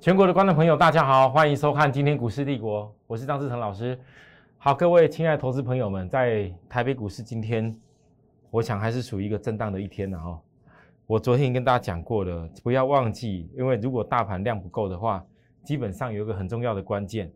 全国的观众朋友，大家好，欢迎收看今天股市帝国，我是张志成老师。好，各位亲爱的投资朋友们，在台北股市今天，我想还是属于一个震荡的一天了哈。我昨天跟大家讲过了，不要忘记，因为如果大盘量不够的话，基本上有一个很重要的关键，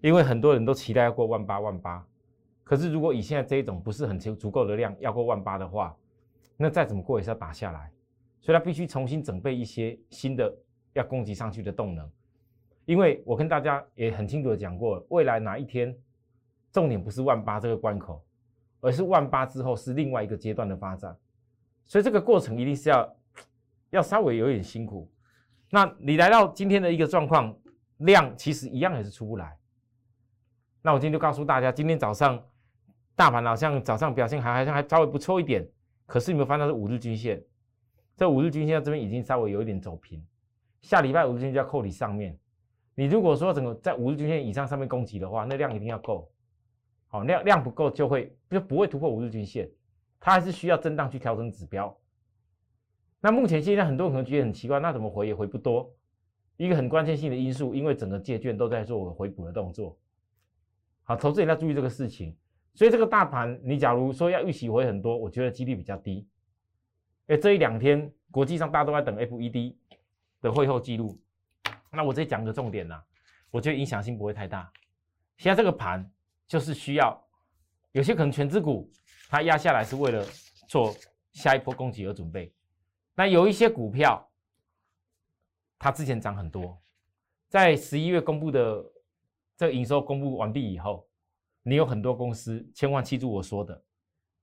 因为很多人都期待要过万八万八，可是如果以现在这一种不是很足足够的量要过万八的话，那再怎么过也是要打下来，所以它必须重新准备一些新的。要攻击上去的动能，因为我跟大家也很清楚的讲过，未来哪一天重点不是万八这个关口，而是万八之后是另外一个阶段的发展，所以这个过程一定是要要稍微有点辛苦。那你来到今天的一个状况，量其实一样也是出不来。那我今天就告诉大家，今天早上大盘好像早上表现还好像还稍微不错一点，可是你们发现是五日均线，这五日均线这边已经稍微有一点走平。下礼拜五日均线要扣你上面，你如果说整个在五日均线以上上面攻击的话，那量一定要够，好量量不够就会就不会突破五日均线，它还是需要震荡去调整指标。那目前现在很多人可能觉得很奇怪，那怎么回也回不多？一个很关键性的因素，因为整个借券都在做回补的动作。好，投资人要注意这个事情。所以这个大盘，你假如说要预期回很多，我觉得几率比较低。哎，这一两天国际上大家都在等 FED。的会后记录，那我再讲个重点呐，我觉得影响性不会太大。现在这个盘就是需要有些可能全资股它压下来是为了做下一波攻击而准备。那有一些股票它之前涨很多，在十一月公布的这个营收公布完毕以后，你有很多公司千万记住我说的，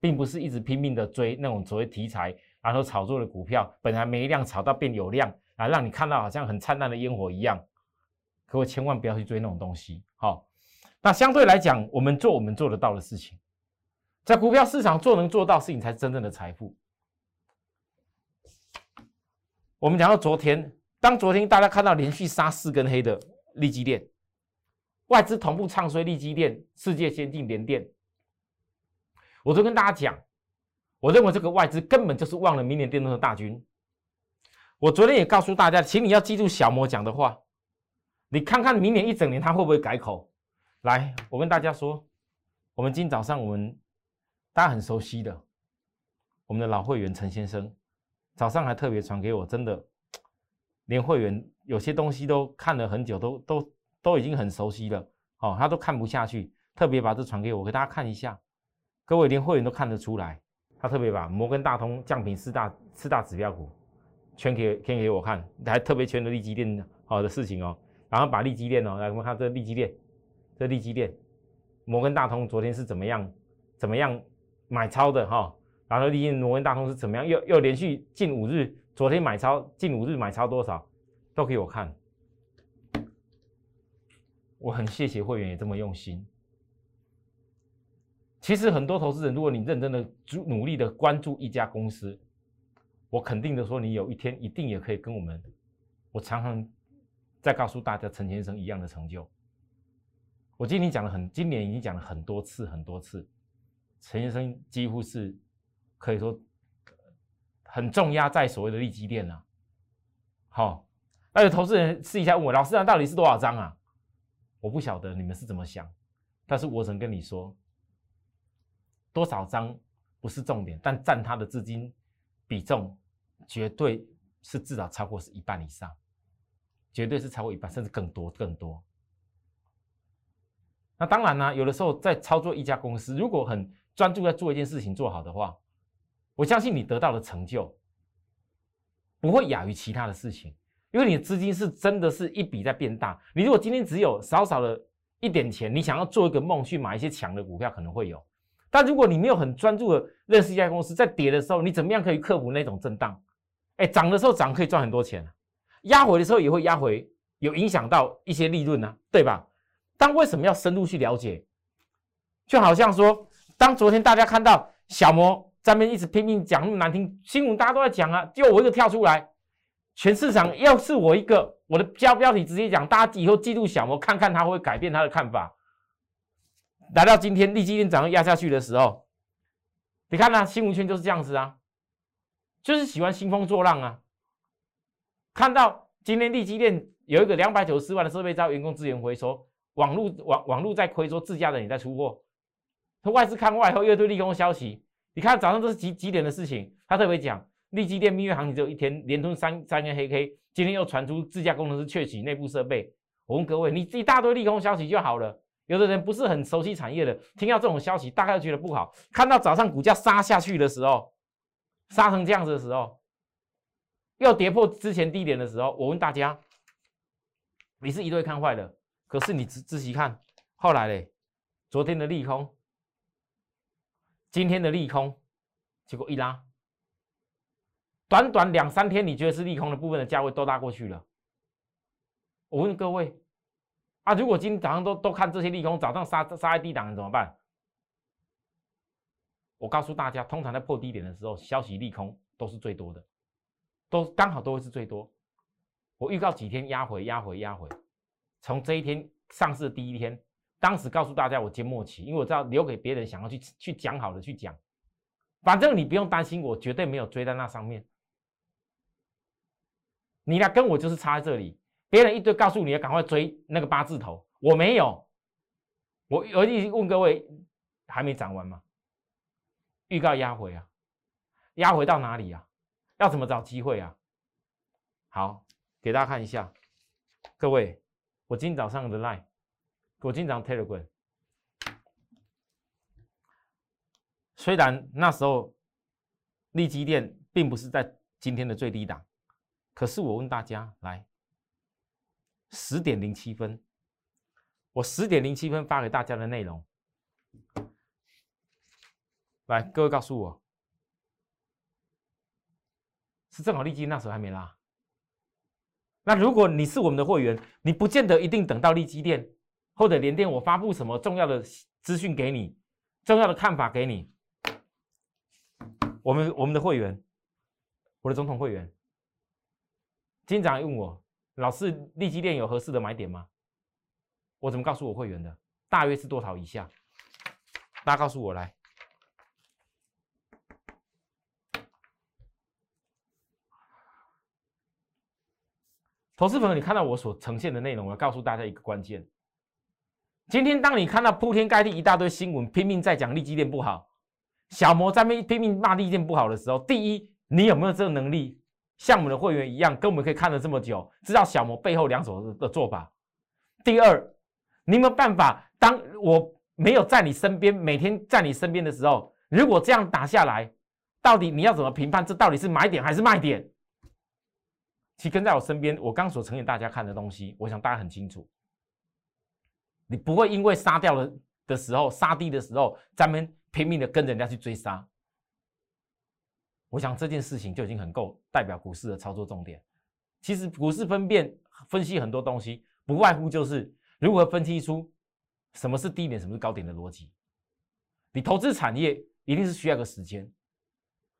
并不是一直拼命的追那种所谓题材然后炒作的股票，本来没量炒到变有量。啊，让你看到好像很灿烂的烟火一样，各位千万不要去追那种东西。好，那相对来讲，我们做我们做得到的事情，在股票市场做能做到事情，才是真正的财富。我们讲到昨天，当昨天大家看到连续杀四根黑的利基电，外资同步唱衰利基电、世界先进联电，我就跟大家讲，我认为这个外资根本就是忘了明年电动的大军。我昨天也告诉大家，请你要记住小魔讲的话。你看看明年一整年他会不会改口？来，我跟大家说，我们今早上我们大家很熟悉的，我们的老会员陈先生，早上还特别传给我，真的，连会员有些东西都看了很久，都都都已经很熟悉了，哦，他都看不下去，特别把这传给我，给大家看一下。各位连会员都看得出来，他特别把摩根大通降频四大四大指标股。圈给圈给我看，还特别圈的利基链好的事情哦，然后把利基链哦，来我们看这利基链，这利基链，摩根大通昨天是怎么样怎么样买超的哈，然后利基摩根大通是怎么样又又连续近五日，昨天买超近五日买超多少都给我看，我很谢谢会员也这么用心。其实很多投资人，如果你认真的努力的关注一家公司。我肯定的说，你有一天一定也可以跟我们，我常常在告诉大家陈先生一样的成就。我今天讲了很，今年已经讲了很多次很多次，陈先生几乎是可以说很重压在所谓的利基店了。好，那有投资人试一下问我，老师啊，到底是多少张啊？我不晓得你们是怎么想，但是我只能跟你说，多少张不是重点，但占他的资金比重。绝对是至少超过是一半以上，绝对是超过一半，甚至更多更多。那当然呢，有的时候在操作一家公司，如果很专注在做一件事情做好的话，我相信你得到的成就不会亚于其他的事情，因为你的资金是真的是一笔在变大。你如果今天只有少少的一点钱，你想要做一个梦去买一些强的股票，可能会有。但如果你没有很专注的认识一家公司，在跌的时候，你怎么样可以克服那种震荡？哎，涨的时候涨可以赚很多钱，压回的时候也会压回，有影响到一些利润呢，对吧？但为什么要深入去了解？就好像说，当昨天大家看到小摩在那边一直拼命讲那么难听新闻，大家都在讲啊，就我一个跳出来，全市场要是我一个，我的标标题直接讲，大家以后记录小摩，看看他会改变他的看法。来到今天，利基电涨压下去的时候，你看呐，新闻圈就是这样子啊，就是喜欢兴风作浪啊。看到今天利基店有一个两百九十四万的设备遭员工资源回收，网络网网络在亏，说自家的也在出货。他外资看外后又对利空消息，你看早上都是几几点的事情？他特别讲，利基店蜜月行情只有一天，连吞三三根黑 K，今天又传出自家工程师窃取内部设备。我问各位，你一大堆利空消息就好了。有的人不是很熟悉产业的，听到这种消息大概觉得不好。看到早上股价杀下去的时候，杀成这样子的时候，又跌破之前低点的时候，我问大家，你是一对看坏的，可是你仔仔细看，后来嘞，昨天的利空。今天的利空，结果一拉，短短两三天，你觉得是利空的部分的价位都拉过去了。我问各位，啊，如果今天早上都都看这些利空，早上杀杀在低档怎么办？我告诉大家，通常在破低点的时候，消息利空都是最多的，都刚好都会是最多。我预告几天压回压回压回，从这一天上市的第一天。当时告诉大家，我接末期，因为我知道留给别人想要去去讲好的去讲，反正你不用担心，我绝对没有追在那上面。你来跟我就是差在这里，别人一堆告诉你要赶快追那个八字头，我没有。我我已经问各位，还没涨完吗？预告压回啊，压回到哪里啊？要怎么找机会啊？好，给大家看一下，各位，我今早上的 line。我经常 Telegram，虽然那时候利基店并不是在今天的最低档，可是我问大家，来十点零七分，我十点零七分发给大家的内容，来各位告诉我，是正好利基那时候还没拉。那如果你是我们的会员，你不见得一定等到利基店。或者连电，我发布什么重要的资讯给你，重要的看法给你。我们我们的会员，我的总统会员，经常问我，老师，利基店有合适的买点吗？我怎么告诉我会员的？大约是多少以下？大家告诉我来。投资朋友，你看到我所呈现的内容，我要告诉大家一个关键。今天，当你看到铺天盖地一大堆新闻，拼命在讲利基店不好，小摩在那拼命骂利基店不好的时候，第一，你有没有这个能力，像我们的会员一样，跟我们可以看了这么久，知道小摩背后两手的做法？第二，你有没有办法，当我没有在你身边，每天在你身边的时候，如果这样打下来，到底你要怎么评判？这到底是买点还是卖点？其实跟在我身边，我刚所呈现大家看的东西，我想大家很清楚。你不会因为杀掉了的时候，杀低的时候，咱们拼命的跟人家去追杀。我想这件事情就已经很够代表股市的操作重点。其实股市分辨分析很多东西，不外乎就是如何分析出什么是低点，什么是高点的逻辑。你投资产业一定是需要个时间。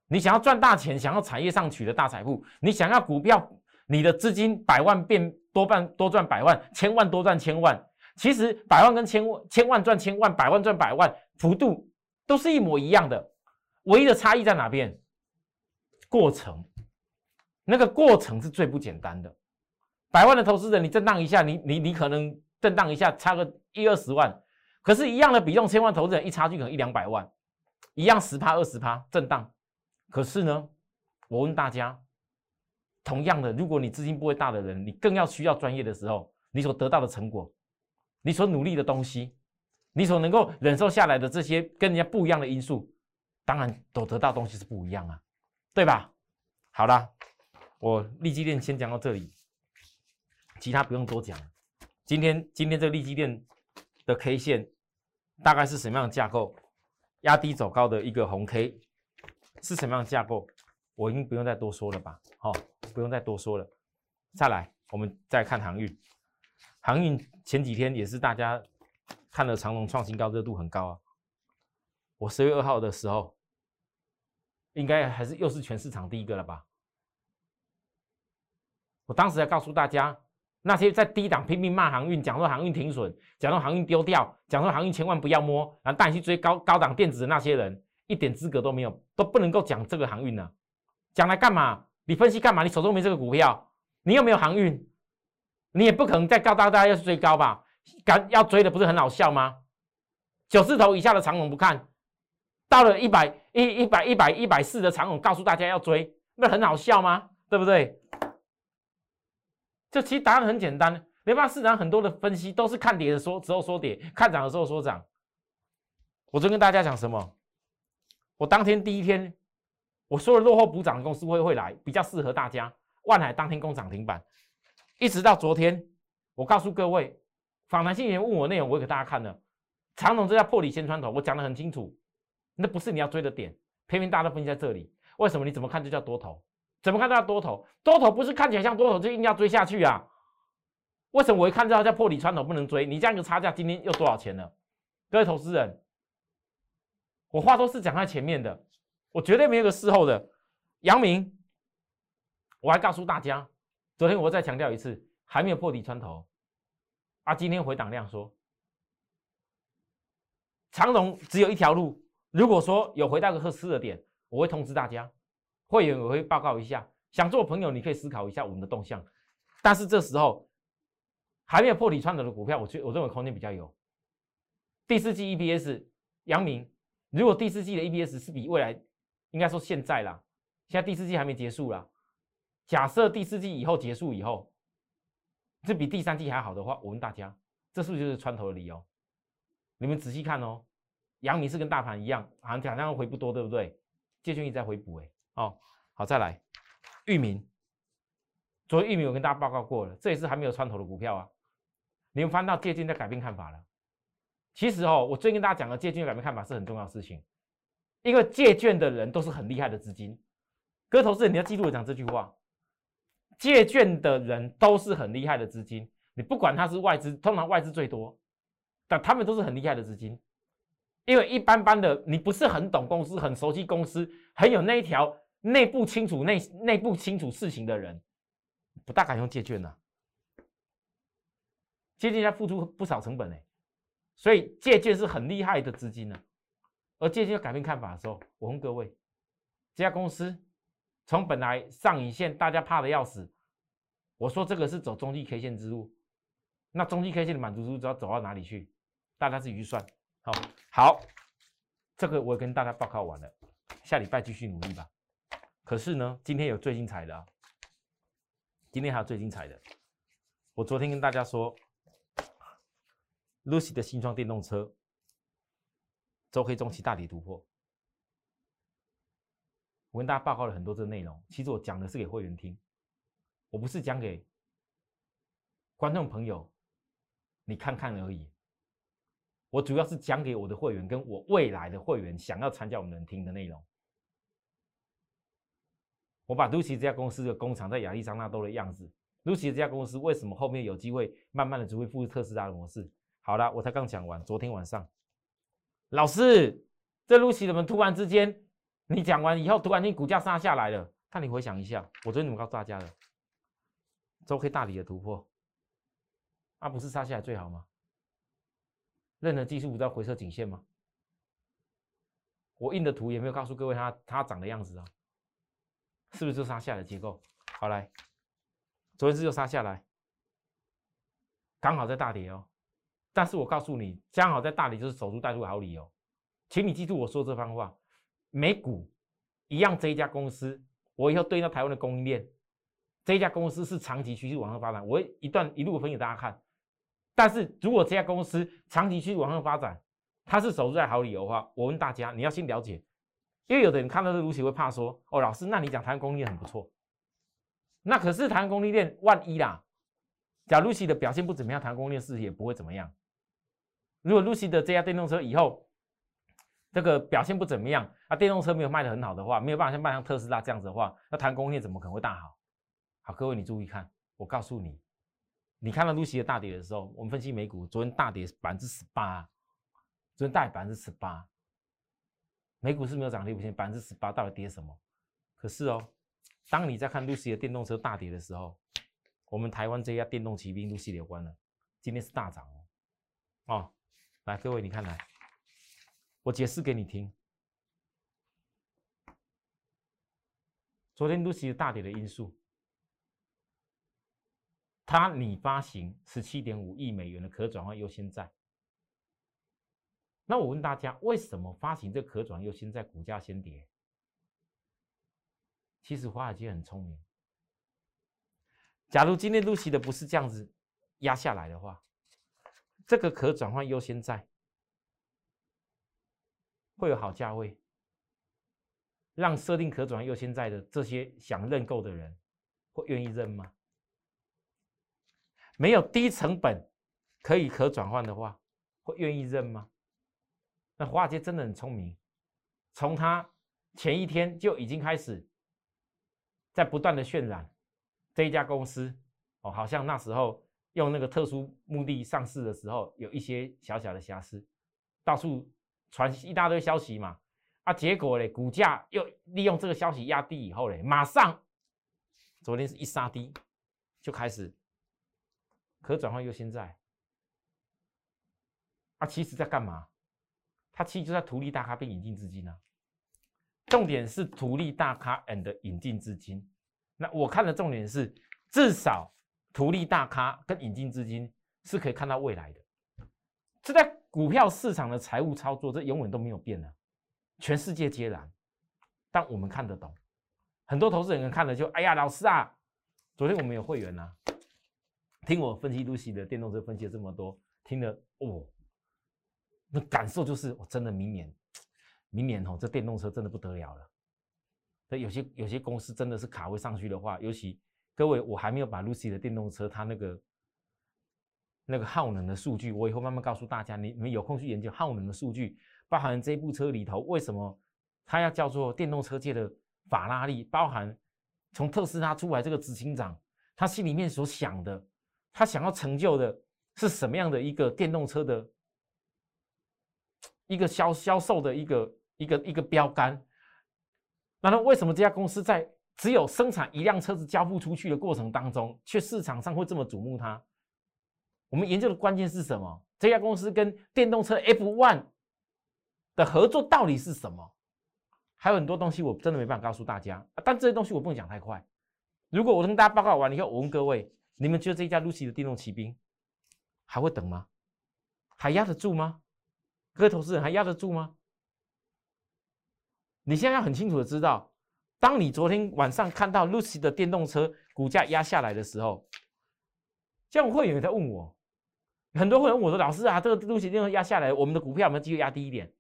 你想要赚大钱，想要产业上取得大财富，你想要股票，你的资金百万变多半多赚百万，千万多赚千万。其实百万跟千万，千万赚千万，百万赚百万，幅度都是一模一样的，唯一的差异在哪边？过程，那个过程是最不简单的。百万的投资人，你震荡一下，你你你可能震荡一下，差个一二十万，可是，一样的比重，千万投资人一差距可能一两百万，一样十趴二十趴震荡。可是呢，我问大家，同样的，如果你资金不会大的人，你更要需要专业的时候，你所得到的成果。你所努力的东西，你所能够忍受下来的这些跟人家不一样的因素，当然都得到东西是不一样啊，对吧？好了，我利基店先讲到这里，其他不用多讲。今天今天这个利基店的 K 线大概是什么样的架构？压低走高的一个红 K 是什么样的架构？我已经不用再多说了吧？好，不用再多说了。再来，我们再看航运。航运前几天也是大家看了长隆创新高，热度很高啊。我十月二号的时候，应该还是又是全市场第一个了吧？我当时还告诉大家，那些在低档拼命骂航运，讲说航运停损，讲说航运丢掉，讲说航运千万不要摸，然后带你去追高高档电子的那些人，一点资格都没有，都不能够讲这个航运呢。讲来干嘛？你分析干嘛？你手中没这个股票，你又没有航运？你也不可能再告大家要去追高吧？敢要追的不是很好笑吗？九字头以下的长龙不看，到了一百一、一百、一百、一百四的长龙，告诉大家要追，那很好笑吗？对不对？这其实答案很简单，联发市场很多的分析都是看跌的说时候说跌，看涨的时候说涨。我就跟大家讲什么？我当天第一天，我说了落后补涨的公司会会来，比较适合大家。万海当天攻涨停板，一直到昨天，我告诉各位，访谈信员问我内容，我给大家看了。长总这叫破底先穿头，我讲的很清楚，那不是你要追的点，偏偏大家都分析在这里。为什么？你怎么看就叫多头？怎么看都叫多头？多头不是看起来像多头就硬要追下去啊？为什么我一看到叫破底穿头不能追？你这样一个差价，今天又多少钱了？各位投资人，我话都是讲在前面的，我绝对没有个事后的。杨明，我还告诉大家，昨天我再强调一次，还没有破底穿头，啊，今天回档量说。长荣只有一条路，如果说有回到个合适的点，我会通知大家，会员我会报告一下。想做朋友，你可以思考一下我们的动向。但是这时候还没有破底穿头的股票，我觉我认为空间比较有。第四季 EPS，阳明，如果第四季的 EPS 是比未来，应该说现在啦，现在第四季还没结束啦。假设第四季以后结束以后，这比第三季还好的话，我问大家，这是不是就是穿头的理由？你们仔细看哦，阳明是跟大盘一样，好像好像回不多，对不对？借券一直在回补，哎，哦，好，再来，域名，昨天域名我跟大家报告过了，这也是还没有穿头的股票啊。你们翻到借券在改变看法了。其实哦，我最近跟大家讲的借券改变看法是很重要的事情，因为借券的人都是很厉害的资金。各位投资人，你要记住我讲这句话，借券的人都是很厉害的资金，你不管他是外资，通常外资最多。但他们都是很厉害的资金，因为一般般的你不是很懂公司、很熟悉公司、很有那一条内部清楚内内部清楚事情的人，不大敢用借券呐。借券要付出不少成本哎，所以借券是很厉害的资金呢。而借券要改变看法的时候，我问各位，这家公司从本来上影线大家怕的要死，我说这个是走中继 K 线之路，那中继 K 线的满足度只要走到哪里去？大家自己去算，好，好，这个我跟大家报告完了，下礼拜继续努力吧。可是呢，今天有最精彩的啊，今天还有最精彩的。我昨天跟大家说，Lucy 的新创电动车周黑中期大底突破，我跟大家报告了很多这个内容。其实我讲的是给会员听，我不是讲给观众朋友你看看而已。我主要是讲给我的会员，跟我未来的会员想要参加我们能听的内容。我把 Lucy 这家公司的工厂在亚利桑那州的样子，Lucy 这家公司为什么后面有机会慢慢的只会复制特斯拉的模式？好了，我才刚讲完，昨天晚上，老师，这露西怎么突然之间，你讲完以后，突然间股价杀下来了？看你回想一下，我昨天怎么告诉大家的？周 K 大底的突破，啊，不是杀下来最好吗？任何技术不知道回撤颈线吗？我印的图也没有告诉各位它它长的样子啊，是不是就杀下来的结构？好来，昨天是就杀下来，刚好在大跌哦。但是我告诉你，刚好在大理就是守株待兔的好理由，请你记住我说这番话。美股一样，这一家公司，我以后对应到台湾的供应链，这一家公司是长期趋势往上发展，我一段一路分给大家看。但是如果这家公司长期趋势往上发展，它是守住在好理由的话，我问大家，你要先了解，因为有的人看到这卢奇会怕说，哦，老师，那你讲台湾供应链很不错，那可是台湾供应链万一啦，假如 Lucy 的表现不怎么样，台湾供应链是也不会怎么样。如果 Lucy 的这家电动车以后这个表现不怎么样，啊，电动车没有卖的很好的话，没有办法像卖像特斯拉这样子的话，那台湾供应链怎么可能会大好？好，各位你注意看，我告诉你。你看到露西的大跌的时候，我们分析美股，昨天大跌百分之十八，昨天大跌百分之十八，美股是没有涨跌幅线，百分之十八到底跌什么？可是哦，当你在看露西的电动车大跌的时候，我们台湾这家电动骑兵露西有关了，今天是大涨哦，哦，来各位你看来，我解释给你听，昨天露西的大跌的因素。它拟发行十七点五亿美元的可转换优先债。那我问大家，为什么发行这可转优先债股价先跌？其实华尔街很聪明。假如今天露西的不是这样子压下来的话，这个可转换优先债会有好价位，让设定可转换优先债的这些想认购的人会愿意认吗？没有低成本可以可转换的话，会愿意认吗？那华尔街真的很聪明，从他前一天就已经开始在不断的渲染这一家公司哦，好像那时候用那个特殊目的上市的时候有一些小小的瑕疵，到处传一大堆消息嘛，啊，结果嘞，股价又利用这个消息压低以后嘞，马上昨天是一杀低，就开始可转换优先债，啊，其实在干嘛？它其实就在图利大咖并引进资金呢，重点是图利大咖 and 引进资金。那我看的重点是，至少图利大咖跟引进资金是可以看到未来的。这在股票市场的财务操作，这永远都没有变的，全世界皆然。但我们看得懂，很多投资人看了就，哎呀，老师啊，昨天我们有会员呐，听我分析露西的电动车分析了这么多，听了哦。那感受就是，我真的明年，明年哦，这电动车真的不得了了。那有些有些公司真的是卡位上去的话，尤其各位，我还没有把 Lucy 的电动车它那个那个耗能的数据，我以后慢慢告诉大家。你你们有空去研究耗能的数据，包含这部车里头为什么它要叫做电动车界的法拉利，包含从特斯拉出来这个执行长，他心里面所想的，他想要成就的是什么样的一个电动车的。一个销销售的一个一个一个标杆，那么为什么这家公司在只有生产一辆车子交付出去的过程当中，却市场上会这么瞩目它？我们研究的关键是什么？这家公司跟电动车 F ONE 的合作到底是什么？还有很多东西我真的没办法告诉大家，但这些东西我不能讲太快。如果我跟大家报告完以后，我问各位，你们觉得这一家 Lucy 的电动骑兵还会等吗？还压得住吗？各位投资人还压得住吗？你现在要很清楚的知道，当你昨天晚上看到 Lucy 的电动车股价压下来的时候，这样会员也在问我，很多会员问我说：“老师啊，这个 Lucy 电动压下来，我们的股票有没有机会压低一点？”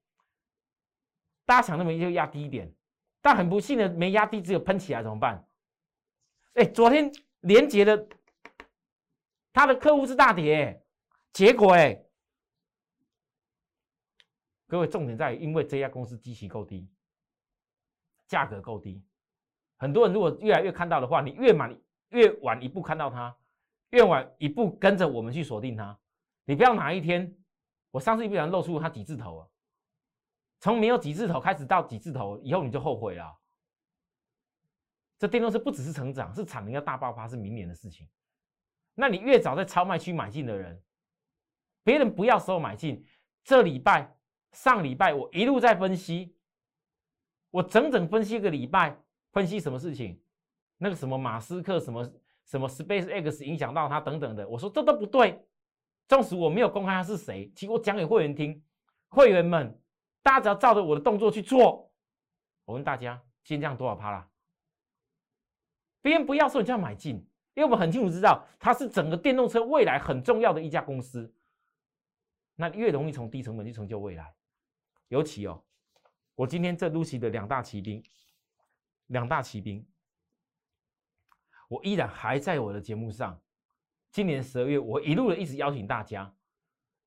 大家想那么就压低一点，但很不幸的没压低，只有喷起来怎么办？哎，昨天连接的他的客户是大跌，结果哎。各位，重点在，因为这家公司基期够低，价格够低，很多人如果越来越看到的话，你越晚越晚一步看到它，越晚一步跟着我们去锁定它，你不要哪一天，我上次一不小心露出它几字头啊，从没有几字头开始到几字头以后，你就后悔了。这电动车不只是成长，是产能要大爆发，是明年的事情。那你越早在超卖区买进的人，别人不要时候买进，这礼拜。上礼拜我一路在分析，我整整分析一个礼拜，分析什么事情？那个什么马斯克什么什么 Space X 影响到他等等的，我说这都不对。纵使我没有公开他是谁，其实我讲给会员听，会员们大家只要照着我的动作去做。我问大家，今天多少趴啦？别人不要说你就要买进，因为我们很清楚知道它是整个电动车未来很重要的一家公司，那越容易从低成本去成就未来。尤其哦，我今天这露西的两大骑兵，两大骑兵，我依然还在我的节目上。今年十二月，我一路的一直邀请大家，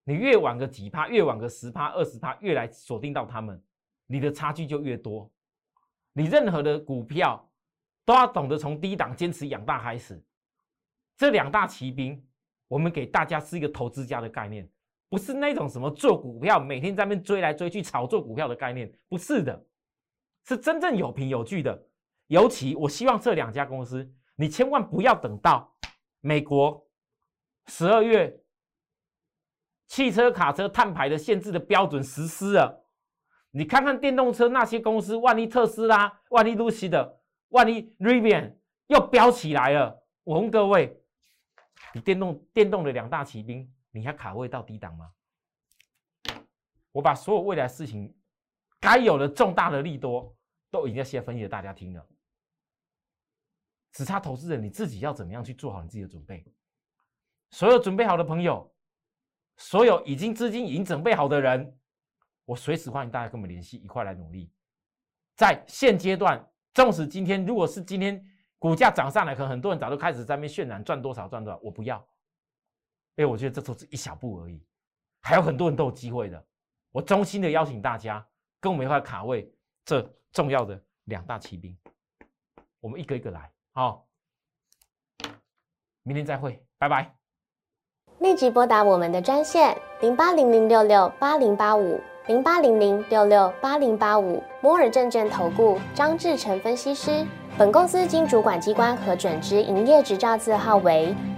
你越晚个几趴，越晚个十趴、二十趴，越来锁定到他们，你的差距就越多。你任何的股票都要懂得从低档坚持养大开始。这两大骑兵，我们给大家是一个投资家的概念。不是那种什么做股票每天在那边追来追去炒作股票的概念，不是的，是真正有凭有据的。尤其我希望这两家公司，你千万不要等到美国十二月汽车卡车碳排的限制的标准实施了，你看看电动车那些公司，万一特斯拉、万一 Lucy 的、万一 Rivian 又飙起来了，我问各位，你电动电动的两大骑兵，你还卡位到低档吗？我把所有未来事情该有的重大的利多都已经先分析给大家听了，只差投资人你自己要怎么样去做好你自己的准备。所有准备好的朋友，所有已经资金已经准备好的人，我随时欢迎大家跟我们联系，一块来努力。在现阶段，纵使今天如果是今天股价涨上来，可能很多人早就开始在那边渲染赚多少赚多少，我不要，因为我觉得这都是一小步而已，还有很多人都有机会的。我衷心的邀请大家跟我们一块卡位这重要的两大骑兵，我们一个一个来，好，明天再会，拜拜。立即拨打我们的专线零八零零六六八零八五零八零零六六八零八五摩尔证券投顾张志成分析师。本公司经主管机关核准之营业执照字号为